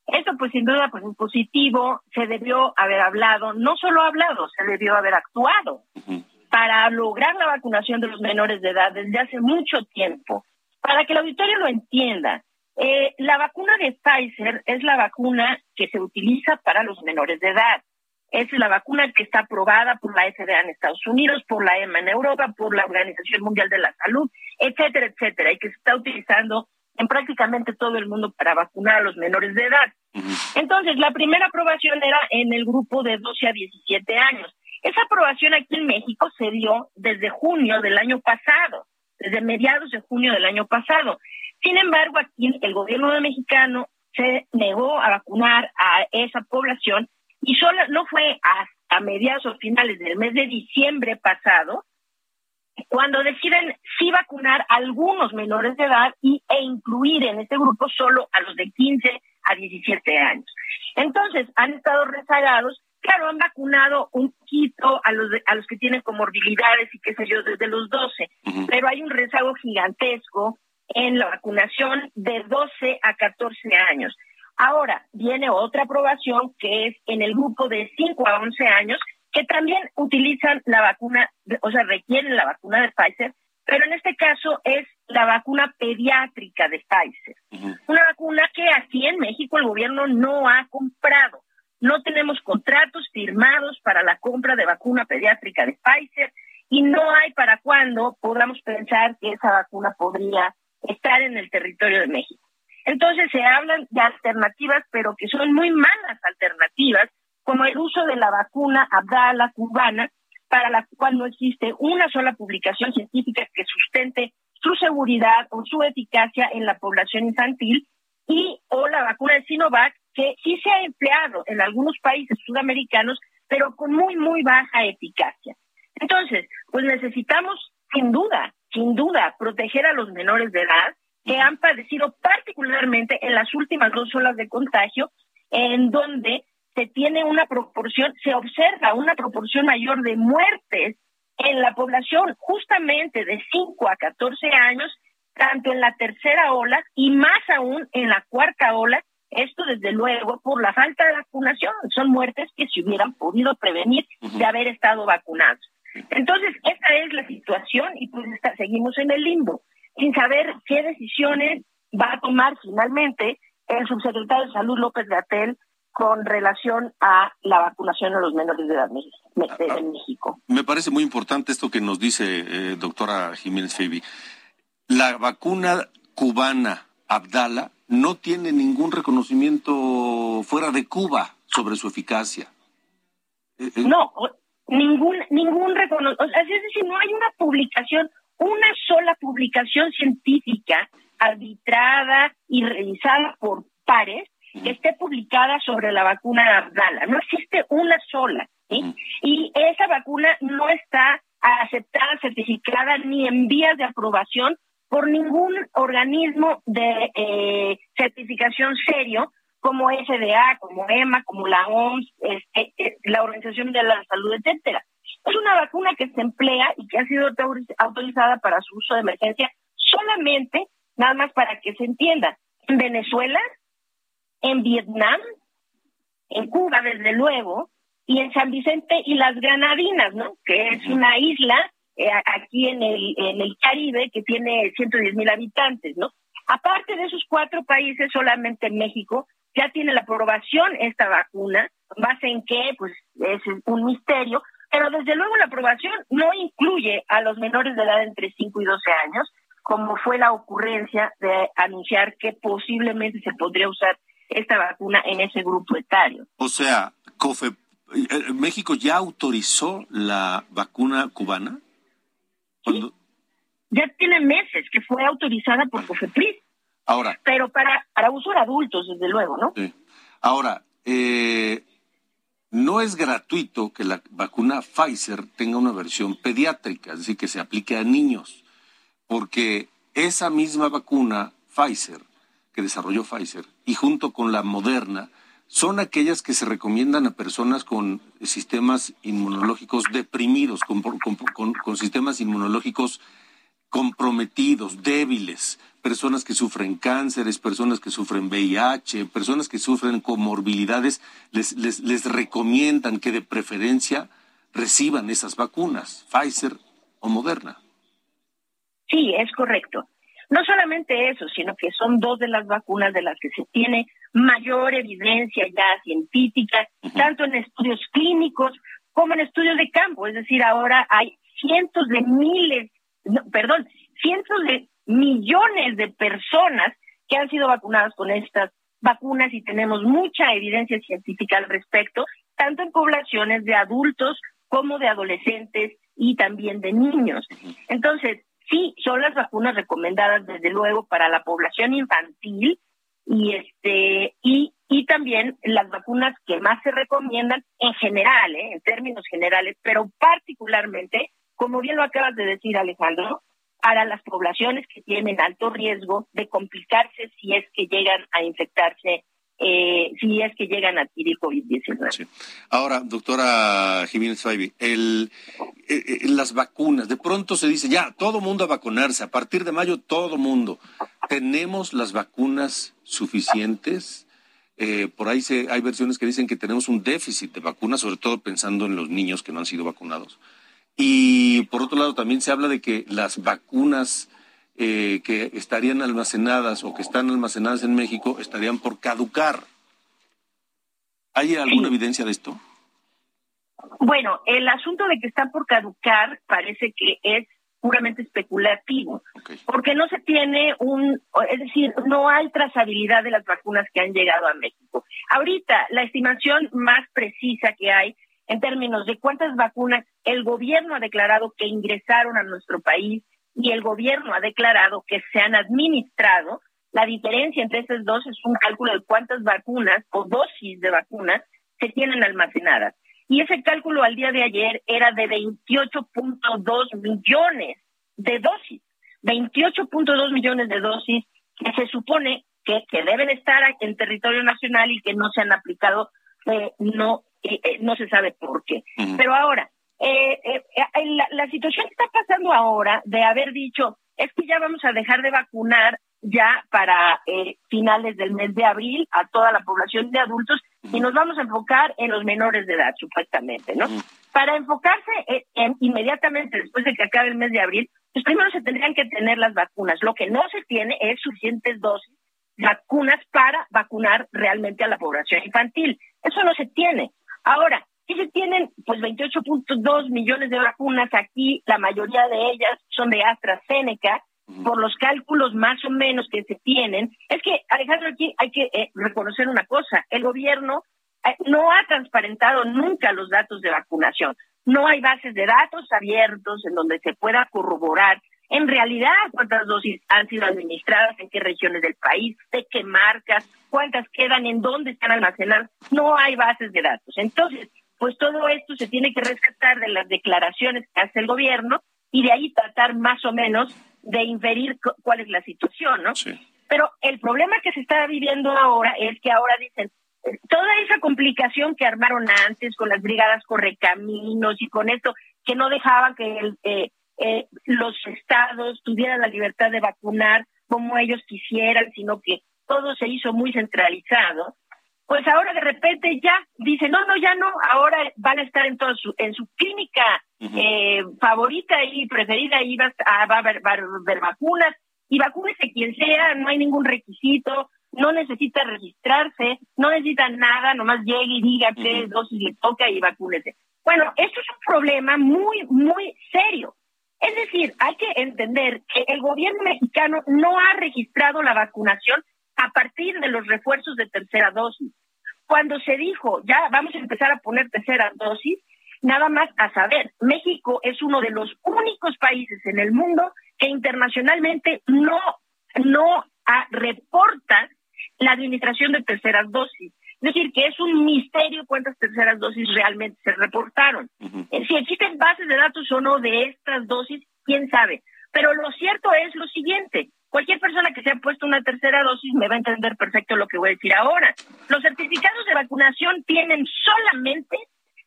Speaker 10: Eso pues sin duda pues es positivo, se debió haber hablado, no solo hablado, se debió haber actuado para lograr la vacunación de los menores de edad desde hace mucho tiempo. Para que el auditorio lo entienda, eh, la vacuna de Pfizer es la vacuna que se utiliza para los menores de edad. Es la vacuna que está aprobada por la FDA en Estados Unidos, por la EMA en Europa, por la Organización Mundial de la Salud, etcétera, etcétera, y que se está utilizando en prácticamente todo el mundo para vacunar a los menores de edad. Entonces, la primera aprobación era en el grupo de 12 a 17 años. Esa aprobación aquí en México se dio desde junio del año pasado, desde mediados de junio del año pasado. Sin embargo, aquí el gobierno de mexicano se negó a vacunar a esa población y solo no fue hasta mediados o finales del mes de diciembre pasado cuando deciden sí vacunar a algunos menores de edad y, e incluir en este grupo solo a los de 15 a 17 años. Entonces, han estado rezagados, claro, han vacunado un poquito a los, a los que tienen comorbilidades y qué sé yo, desde los 12, pero hay un rezago gigantesco en la vacunación de 12 a 14 años. Ahora viene otra aprobación que es en el grupo de 5 a 11 años, que también utilizan la vacuna, o sea, requieren la vacuna de Pfizer, pero en este caso es la vacuna pediátrica de Pfizer. Una vacuna que aquí en México el gobierno no ha comprado. No tenemos contratos firmados para la compra de vacuna pediátrica de Pfizer y no hay para cuándo podamos pensar que esa vacuna podría estar en el territorio de México. Entonces se hablan de alternativas, pero que son muy malas alternativas, como el uso de la vacuna Abdala cubana, para la cual no existe una sola publicación científica que sustente su seguridad o su eficacia en la población infantil, y o la vacuna de Sinovac, que sí se ha empleado en algunos países sudamericanos, pero con muy, muy baja eficacia. Entonces, pues necesitamos, sin duda, sin duda, proteger a los menores de edad que han padecido particularmente en las últimas dos olas de contagio, en donde se tiene una proporción, se observa una proporción mayor de muertes en la población justamente de 5 a 14 años, tanto en la tercera ola y más aún en la cuarta ola, esto desde luego por la falta de vacunación, son muertes que se hubieran podido prevenir de haber estado vacunados. Entonces, esta es la situación y pues seguimos en el limbo, sin saber qué decisiones va a tomar finalmente el subsecretario de Salud López Gatel con relación a la vacunación a los menores de edad en México.
Speaker 2: Me parece muy importante esto que nos dice eh, doctora Jiménez Feibi. La vacuna cubana Abdala no tiene ningún reconocimiento fuera de Cuba sobre su eficacia.
Speaker 10: Eh, eh, no, ningún ningún reconocimiento, es decir, no hay una publicación, una sola publicación científica arbitrada y revisada por pares que esté publicada sobre la vacuna Abdala. No existe una sola. Y esa vacuna no está aceptada, certificada ni en vías de aprobación por ningún organismo de eh, certificación serio como FDA, como EMA, como la OMS, este, eh, la Organización de la Salud, etcétera. Es una vacuna que se emplea y que ha sido autorizada para su uso de emergencia solamente, nada más para que se entienda, en Venezuela, en Vietnam, en Cuba, desde luego, y en San Vicente y las Granadinas, ¿no? Que es una isla eh, aquí en el, en el Caribe que tiene 110 mil habitantes, ¿no? Aparte de esos cuatro países, solamente México ya tiene la aprobación esta vacuna, base en qué, pues es un misterio, pero desde luego la aprobación no incluye a los menores de edad entre 5 y 12 años, como fue la ocurrencia de anunciar que posiblemente se podría usar esta vacuna en ese grupo etario.
Speaker 2: O sea, COFE, eh, ¿México ya autorizó la vacuna cubana?
Speaker 10: Ya tiene meses que fue autorizada por COFEPRIS.
Speaker 2: Ahora.
Speaker 10: Pero para, para uso de adultos, desde luego, ¿no?
Speaker 2: Sí. Ahora, eh, no es gratuito que la vacuna Pfizer tenga una versión pediátrica, es decir, que se aplique a niños, porque esa misma vacuna Pfizer, que desarrolló Pfizer, y junto con la Moderna, son aquellas que se recomiendan a personas con sistemas inmunológicos deprimidos, con, con sistemas inmunológicos comprometidos, débiles, personas que sufren cánceres, personas que sufren VIH, personas que sufren comorbilidades, les, les, les recomiendan que de preferencia reciban esas vacunas, Pfizer o Moderna.
Speaker 10: Sí, es correcto. No solamente eso, sino que son dos de las vacunas de las que se tiene mayor evidencia ya científica, tanto en estudios clínicos como en estudios de campo. Es decir, ahora hay cientos de miles, perdón, cientos de millones de personas que han sido vacunadas con estas vacunas y tenemos mucha evidencia científica al respecto, tanto en poblaciones de adultos como de adolescentes y también de niños. Entonces, sí, son las vacunas recomendadas desde luego para la población infantil y este y y también las vacunas que más se recomiendan en general, ¿eh? en términos generales, pero particularmente, como bien lo acabas de decir Alejandro, para las poblaciones que tienen alto riesgo de complicarse si es que llegan a infectarse, eh, si es que llegan a adquirir COVID-19.
Speaker 2: Ahora, doctora Jiménez Faibi, el, eh, eh, las vacunas, de pronto se dice, ya, todo mundo a vacunarse, a partir de mayo todo mundo. ¿Tenemos las vacunas suficientes? por ahí se, hay versiones que dicen que tenemos un déficit de vacunas, sobre todo pensando en los niños que no han sido vacunados. Y por otro lado, también se habla de que las vacunas eh, que estarían almacenadas o que están almacenadas en México estarían por caducar. ¿Hay alguna evidencia de esto?
Speaker 10: Bueno, el asunto de que están por caducar parece que es puramente especulativo, porque no se tiene un, es decir, no hay trazabilidad de las vacunas que han llegado a México. Ahorita, la estimación más precisa que hay en términos de cuántas vacunas el gobierno ha declarado que ingresaron a nuestro país y el gobierno ha declarado que se han administrado, la diferencia entre esas dos es un cálculo de cuántas vacunas o dosis de vacunas se tienen almacenadas. Y ese cálculo al día de ayer era de 28.2 millones de dosis. 28.2 millones de dosis que se supone que, deben estar en territorio nacional y que no se han aplicado, eh, no, eh, eh, no se sabe por qué. Pero ahora, eh, eh, la, la, situación que está pasando ahora de haber dicho es que ya vamos a dejar de vacunar ya para eh, finales del mes de abril a toda la población de adultos y nos vamos a enfocar en los menores de edad, supuestamente, ¿no? Para enfocarse en, inmediatamente después de que acabe el mes de abril, pues primero se tendrían que tener las vacunas. Lo que no se tiene es suficientes dosis vacunas para vacunar realmente a la población infantil. Eso no se tiene. Ahora, si se tienen pues 28.2 millones de vacunas aquí, la mayoría de ellas son de AstraZeneca, por los cálculos más o menos que se tienen, es que, Alejandro, aquí hay que eh, reconocer una cosa, el gobierno eh, no ha transparentado nunca los datos de vacunación. No hay bases de datos abiertos en donde se pueda corroborar en realidad cuántas dosis han sido administradas, en qué regiones del país, de qué marcas, cuántas quedan, en dónde están almacenadas. No hay bases de datos. Entonces, pues todo esto se tiene que rescatar de las declaraciones que hace el gobierno y de ahí tratar más o menos de inferir cuál es la situación, ¿no? Pero el problema que se está viviendo ahora es que ahora dicen, eh, toda esa complicación que armaron antes con las brigadas correcaminos y con esto, que no dejaban que el, eh, eh, los estados tuvieran la libertad de vacunar como ellos quisieran, sino que todo se hizo muy centralizado, pues ahora de repente ya dice, no, no, ya no, ahora van a estar en todo su, en su clínica eh, favorita y preferida y va a, va a, haber, vacunas y vacúnese quien sea, no hay ningún requisito, no necesita registrarse, no necesita nada, nomás llegue y diga qué dosis le toca y vacúnese. Bueno, esto es un problema muy, muy serio. Es decir, hay que entender que el gobierno mexicano no ha registrado la vacunación a partir de los refuerzos de tercera dosis. Cuando se dijo, ya vamos a empezar a poner tercera dosis, nada más a saber, México es uno de los únicos países en el mundo que internacionalmente no, no reporta la administración de terceras dosis. Es decir, que es un misterio cuántas terceras dosis realmente se reportaron. Eh, si existen bases de datos o no de estas dosis, quién sabe. Pero lo cierto es lo siguiente, Cualquier persona que se ha puesto una tercera dosis me va a entender perfecto lo que voy a decir ahora. Los certificados de vacunación tienen solamente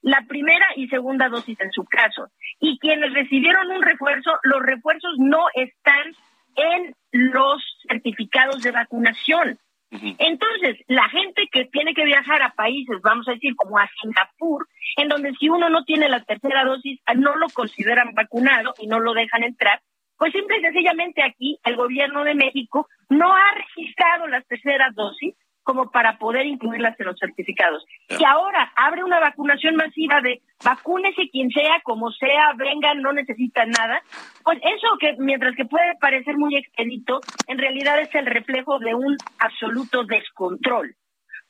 Speaker 10: la primera y segunda dosis en su caso. Y quienes recibieron un refuerzo, los refuerzos no están en los certificados de vacunación. Entonces, la gente que tiene que viajar a países, vamos a decir, como a Singapur, en donde si uno no tiene la tercera dosis, no lo consideran vacunado y no lo dejan entrar, pues simple y sencillamente aquí el gobierno de México no ha registrado las terceras dosis como para poder incluirlas en los certificados. Y ahora abre una vacunación masiva de vacúnese quien sea, como sea, vengan, no necesitan nada. Pues eso que mientras que puede parecer muy expedito, en realidad es el reflejo de un absoluto descontrol.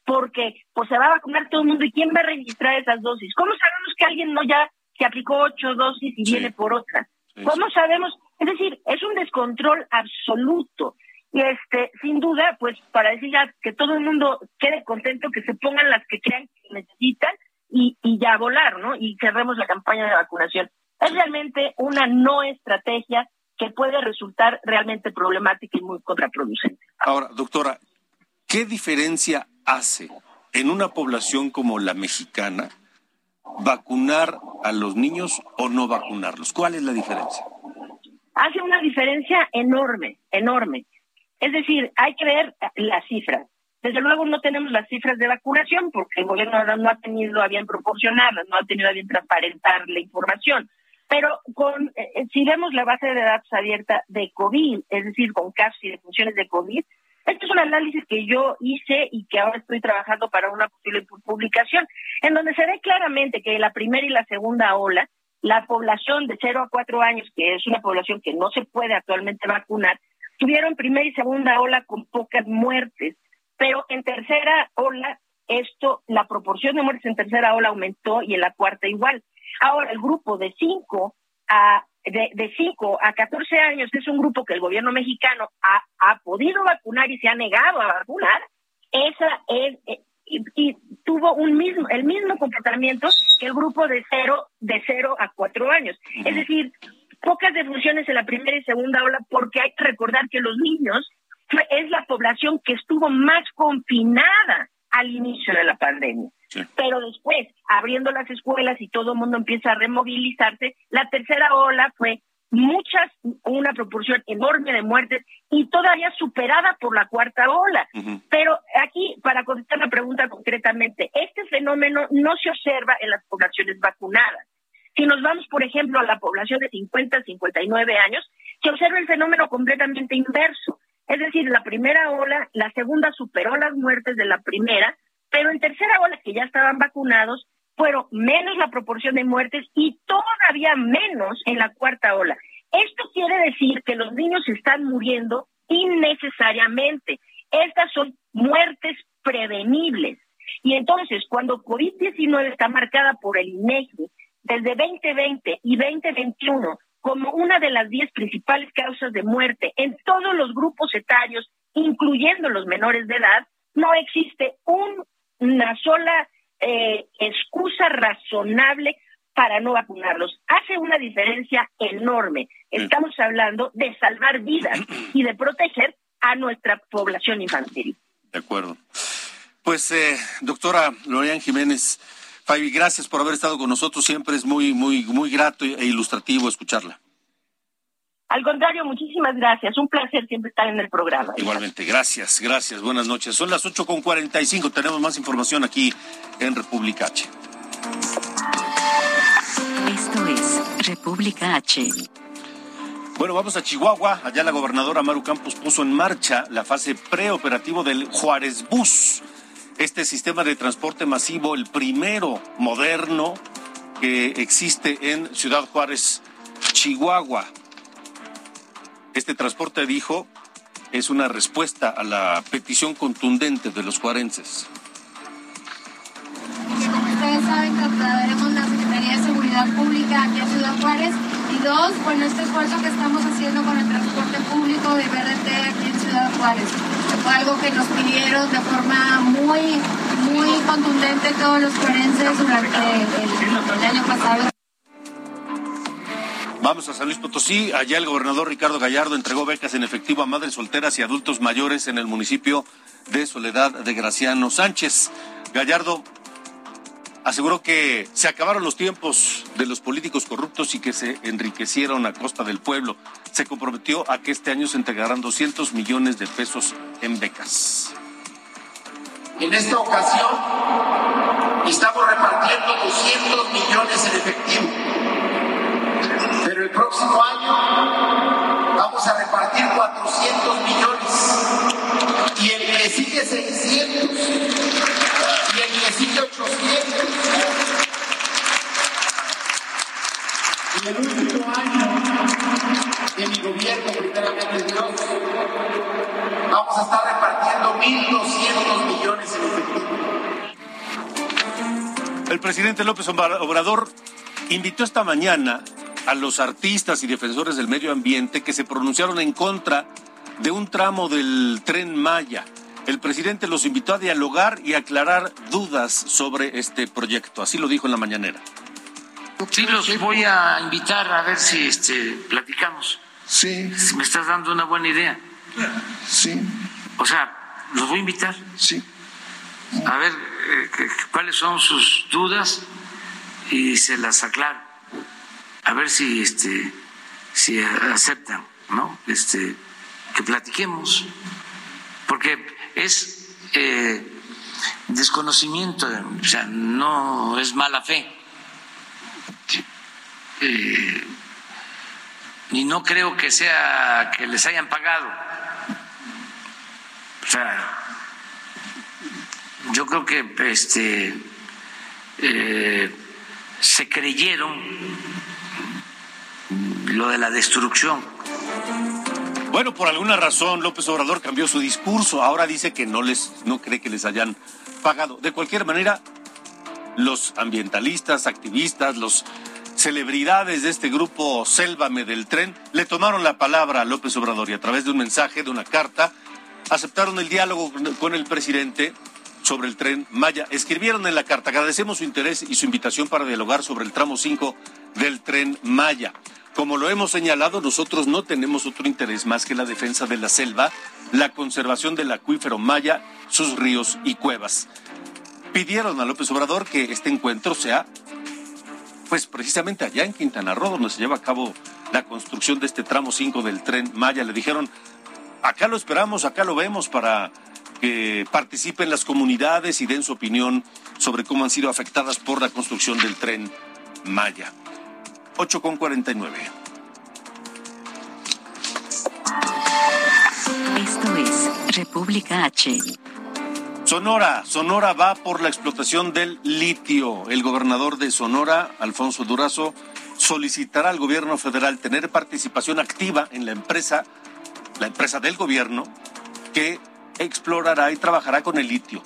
Speaker 10: Porque pues se va a vacunar todo el mundo y quién va a registrar esas dosis. ¿Cómo sabemos que alguien no ya se aplicó ocho dosis y viene por otra? ¿Cómo sabemos? Es decir, es un descontrol absoluto. Y este, sin duda, pues para decir ya que todo el mundo quede contento, que se pongan las que crean que necesitan y, y ya volar, ¿no? Y cerremos la campaña de vacunación. Es realmente una no estrategia que puede resultar realmente problemática y muy contraproducente.
Speaker 2: Ahora, doctora, ¿qué diferencia hace en una población como la mexicana vacunar a los niños o no vacunarlos? ¿Cuál es la diferencia?
Speaker 10: Hace una diferencia enorme, enorme. Es decir, hay que ver las cifras. Desde luego no tenemos las cifras de vacunación porque el gobierno no ha tenido a bien proporcionarlas, no ha tenido a bien transparentar la información. Pero con, eh, eh, si vemos la base de datos abierta de COVID, es decir, con casos y defunciones de COVID, este es un análisis que yo hice y que ahora estoy trabajando para una posible publicación, en donde se ve claramente que la primera y la segunda ola, la población de 0 a 4 años, que es una población que no se puede actualmente vacunar, tuvieron primera y segunda ola con pocas muertes, pero en tercera ola esto, la proporción de muertes en tercera ola aumentó y en la cuarta igual. Ahora, el grupo de 5 a de, de 5 a 14 años, que es un grupo que el gobierno mexicano ha, ha podido vacunar y se ha negado a vacunar, esa es, eh, y, tuvo un mismo, el mismo comportamiento que el grupo de 0 de cero a 4 años. Es decir, pocas defunciones en la primera y segunda ola, porque hay que recordar que los niños es la población que estuvo más confinada al inicio de la pandemia. Pero después, abriendo las escuelas y todo el mundo empieza a removilizarse, la tercera ola fue muchas, una proporción enorme de muertes y todavía superada por la cuarta ola. Pero aquí, para contestar la pregunta concretamente, este fenómeno no se observa en las poblaciones vacunadas. Si nos vamos, por ejemplo, a la población de 50 a 59 años, se observa el fenómeno completamente inverso. Es decir, la primera ola, la segunda superó las muertes de la primera, pero en tercera ola, que ya estaban vacunados, fueron menos la proporción de muertes y todavía menos en la cuarta ola. Esto quiere decir que los niños están muriendo innecesariamente. Estas son muertes prevenibles. Y entonces, cuando COVID-19 está marcada por el INEGI desde 2020 y 2021 como una de las diez principales causas de muerte en todos los grupos etarios, incluyendo los menores de edad, no existe un una sola eh, excusa razonable para no vacunarlos. Hace una diferencia enorme. Estamos hablando de salvar vidas y de proteger a nuestra población infantil.
Speaker 2: De acuerdo. Pues, eh, doctora Lorian Jiménez, Fabi, gracias por haber estado con nosotros. Siempre es muy, muy, muy grato e ilustrativo escucharla.
Speaker 10: Al contrario, muchísimas gracias. Un placer siempre estar en el programa.
Speaker 2: Igualmente, gracias, gracias. Buenas noches. Son las ocho con cinco. Tenemos más información aquí en República H.
Speaker 4: Esto es República H.
Speaker 2: Bueno, vamos a Chihuahua. Allá la gobernadora Maru Campos puso en marcha la fase preoperativo del Juárez Bus. Este sistema de transporte masivo, el primero moderno que existe en Ciudad Juárez, Chihuahua. Este transporte, dijo, es una respuesta a la petición contundente de los juarenses.
Speaker 11: Como ustedes saben, capturaremos la Secretaría de Seguridad Pública aquí en Ciudad Juárez. Y dos, bueno, este esfuerzo que estamos haciendo con el transporte público de BRT aquí en Ciudad Juárez. Fue algo que nos pidieron de forma muy, muy contundente todos los juarenses durante el año pasado.
Speaker 2: Vamos a San Luis Potosí. Allá el gobernador Ricardo Gallardo entregó becas en efectivo a madres solteras y adultos mayores en el municipio de Soledad de Graciano Sánchez. Gallardo aseguró que se acabaron los tiempos de los políticos corruptos y que se enriquecieron a costa del pueblo. Se comprometió a que este año se entregarán 200 millones de pesos en becas.
Speaker 12: En esta ocasión estamos repartiendo 200 millones en efectivo pero el próximo año vamos a repartir 400 millones y el que sigue 600 y el sigue 800 y el último año de mi gobierno, primeramente Dios, vamos a estar repartiendo 1.200 millones en efectivo.
Speaker 2: El presidente López Obrador invitó esta mañana a los artistas y defensores del medio ambiente que se pronunciaron en contra de un tramo del tren Maya. El presidente los invitó a dialogar y aclarar dudas sobre este proyecto. Así lo dijo en la mañanera.
Speaker 3: Sí, los voy a invitar a ver si este, platicamos.
Speaker 5: Sí.
Speaker 3: Si me estás dando una buena idea.
Speaker 5: Sí.
Speaker 3: O sea, los voy a invitar.
Speaker 5: Sí.
Speaker 3: A ver eh, cuáles son sus dudas y se las aclaro a ver si este si aceptan, ¿no? Este que platiquemos, porque es eh, desconocimiento, o sea, no es mala fe. Eh, y no creo que sea que les hayan pagado. O sea, yo creo que este eh, se creyeron lo de la destrucción.
Speaker 2: Bueno, por alguna razón López Obrador cambió su discurso. Ahora dice que no les, no cree que les hayan pagado. De cualquier manera, los ambientalistas, activistas, los celebridades de este grupo Sélvame del Tren le tomaron la palabra a López Obrador y a través de un mensaje, de una carta, aceptaron el diálogo con el presidente sobre el tren Maya. Escribieron en la carta, agradecemos su interés y su invitación para dialogar sobre el tramo 5 del tren Maya. Como lo hemos señalado, nosotros no tenemos otro interés más que la defensa de la selva, la conservación del acuífero Maya, sus ríos y cuevas. Pidieron a López Obrador que este encuentro sea, pues precisamente allá en Quintana Roo, donde se lleva a cabo la construcción de este tramo 5 del tren Maya. Le dijeron, acá lo esperamos, acá lo vemos para que participen las comunidades y den su opinión sobre cómo han sido afectadas por la construcción del tren Maya. 8 con 49.
Speaker 4: Esto es República H.
Speaker 2: Sonora, Sonora va por la explotación del litio. El gobernador de Sonora, Alfonso Durazo, solicitará al gobierno federal tener participación activa en la empresa, la empresa del gobierno, que explorará y trabajará con el litio.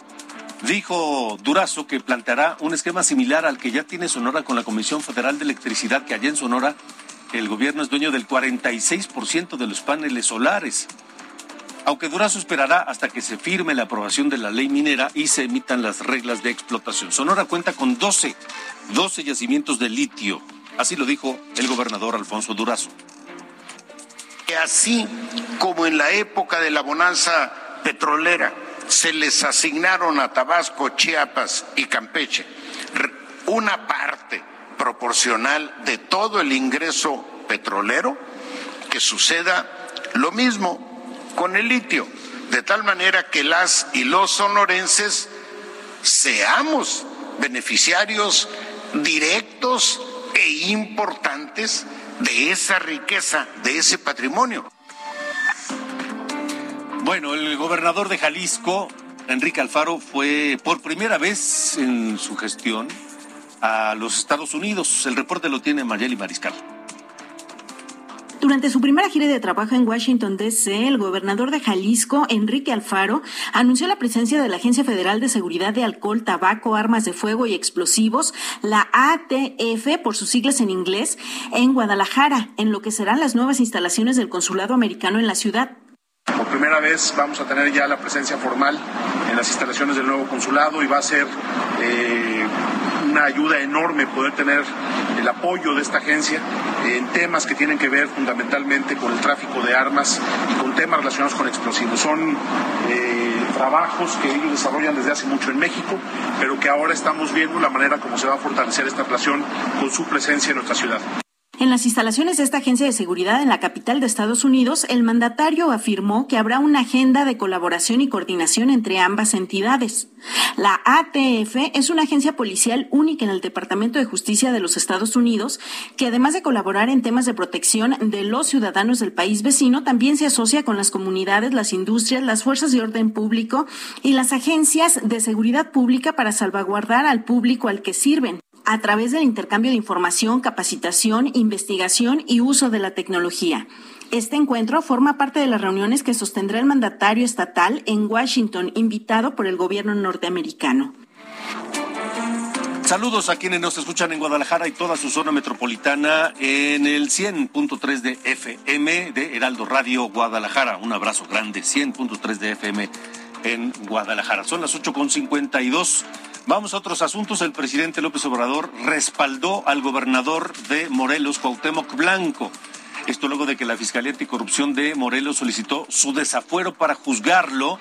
Speaker 2: Dijo Durazo que planteará un esquema similar al que ya tiene Sonora con la Comisión Federal de Electricidad, que allá en Sonora el gobierno es dueño del 46% de los paneles solares. Aunque Durazo esperará hasta que se firme la aprobación de la ley minera y se emitan las reglas de explotación. Sonora cuenta con 12, 12 yacimientos de litio. Así lo dijo el gobernador Alfonso Durazo.
Speaker 13: Así como en la época de la bonanza petrolera. Se les asignaron a Tabasco, Chiapas y Campeche una parte proporcional de todo el ingreso petrolero, que suceda lo mismo con el litio, de tal manera que las y los sonorenses seamos beneficiarios directos e importantes de esa riqueza, de ese patrimonio.
Speaker 2: Bueno, el gobernador de Jalisco, Enrique Alfaro, fue por primera vez en su gestión a los Estados Unidos. El reporte lo tiene Mayeli Mariscal.
Speaker 14: Durante su primera gira de trabajo en Washington, D.C., el gobernador de Jalisco, Enrique Alfaro, anunció la presencia de la Agencia Federal de Seguridad de Alcohol, Tabaco, Armas de Fuego y Explosivos, la ATF, por sus siglas en inglés, en Guadalajara, en lo que serán las nuevas instalaciones del consulado americano en la ciudad.
Speaker 15: Primera vez vamos a tener ya la presencia formal en las instalaciones del nuevo consulado y va a ser eh, una ayuda enorme poder tener el apoyo de esta agencia en temas que tienen que ver fundamentalmente con el tráfico de armas y con temas relacionados con explosivos. Son eh, trabajos que ellos desarrollan desde hace mucho en México, pero que ahora estamos viendo la manera como se va a fortalecer esta relación con su presencia en nuestra ciudad.
Speaker 14: En las instalaciones de esta agencia de seguridad en la capital de Estados Unidos, el mandatario afirmó que habrá una agenda de colaboración y coordinación entre ambas entidades. La ATF es una agencia policial única en el Departamento de Justicia de los Estados Unidos que además de colaborar en temas de protección de los ciudadanos del país vecino, también se asocia con las comunidades, las industrias, las fuerzas de orden público y las agencias de seguridad pública para salvaguardar al público al que sirven a través del intercambio de información, capacitación, investigación y uso de la tecnología. Este encuentro forma parte de las reuniones que sostendrá el mandatario estatal en Washington, invitado por el gobierno norteamericano.
Speaker 2: Saludos a quienes nos escuchan en Guadalajara y toda su zona metropolitana en el 100.3 de FM de Heraldo Radio Guadalajara. Un abrazo grande, 100.3 de FM en Guadalajara. Son las 8.52. Vamos a otros asuntos. El presidente López Obrador respaldó al gobernador de Morelos, Cuauhtémoc Blanco. Esto luego de que la Fiscalía Anticorrupción de Morelos solicitó su desafuero para juzgarlo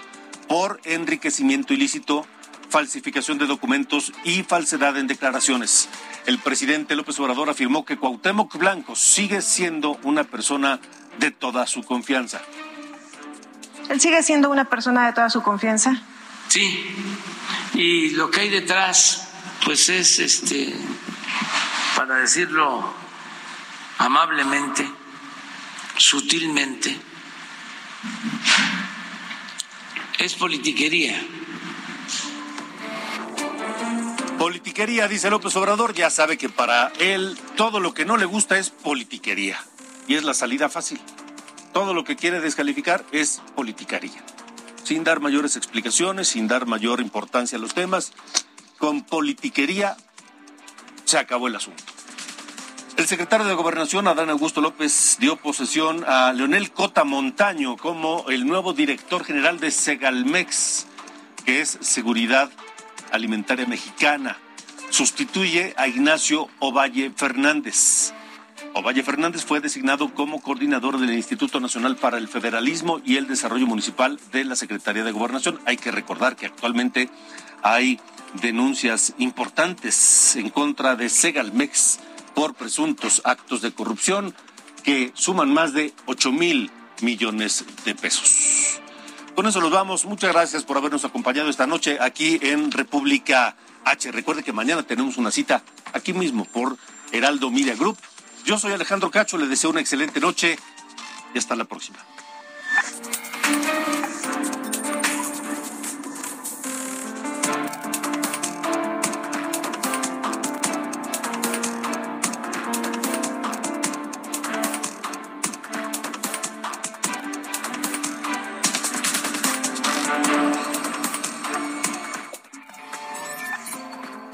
Speaker 2: por enriquecimiento ilícito, falsificación de documentos y falsedad en declaraciones. El presidente López Obrador afirmó que Cuauhtémoc Blanco sigue siendo una persona de toda su confianza.
Speaker 16: ¿Él sigue siendo una persona de toda su confianza?
Speaker 3: Sí, y lo que hay detrás, pues es, este, para decirlo amablemente, sutilmente. Es politiquería.
Speaker 2: Politiquería, dice López Obrador, ya sabe que para él todo lo que no le gusta es politiquería. Y es la salida fácil. Todo lo que quiere descalificar es politiquería. Sin dar mayores explicaciones, sin dar mayor importancia a los temas, con politiquería se acabó el asunto. El secretario de Gobernación, Adán Augusto López, dio posesión a Leonel Cota Montaño como el nuevo director general de Segalmex, que es Seguridad Alimentaria Mexicana. Sustituye a Ignacio Ovalle Fernández. Ovalle Fernández fue designado como coordinador del Instituto Nacional para el Federalismo y el Desarrollo Municipal de la Secretaría de Gobernación. Hay que recordar que actualmente hay denuncias importantes en contra de Segalmex por presuntos actos de corrupción que suman más de 8 mil millones de pesos. Con eso nos vamos. Muchas gracias por habernos acompañado esta noche aquí en República H. Recuerde que mañana tenemos una cita aquí mismo por Heraldo Media Group. Yo soy Alejandro Cacho, le deseo una excelente noche y hasta la próxima.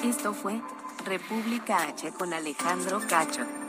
Speaker 4: Esto fue República H con Alejandro Cacho.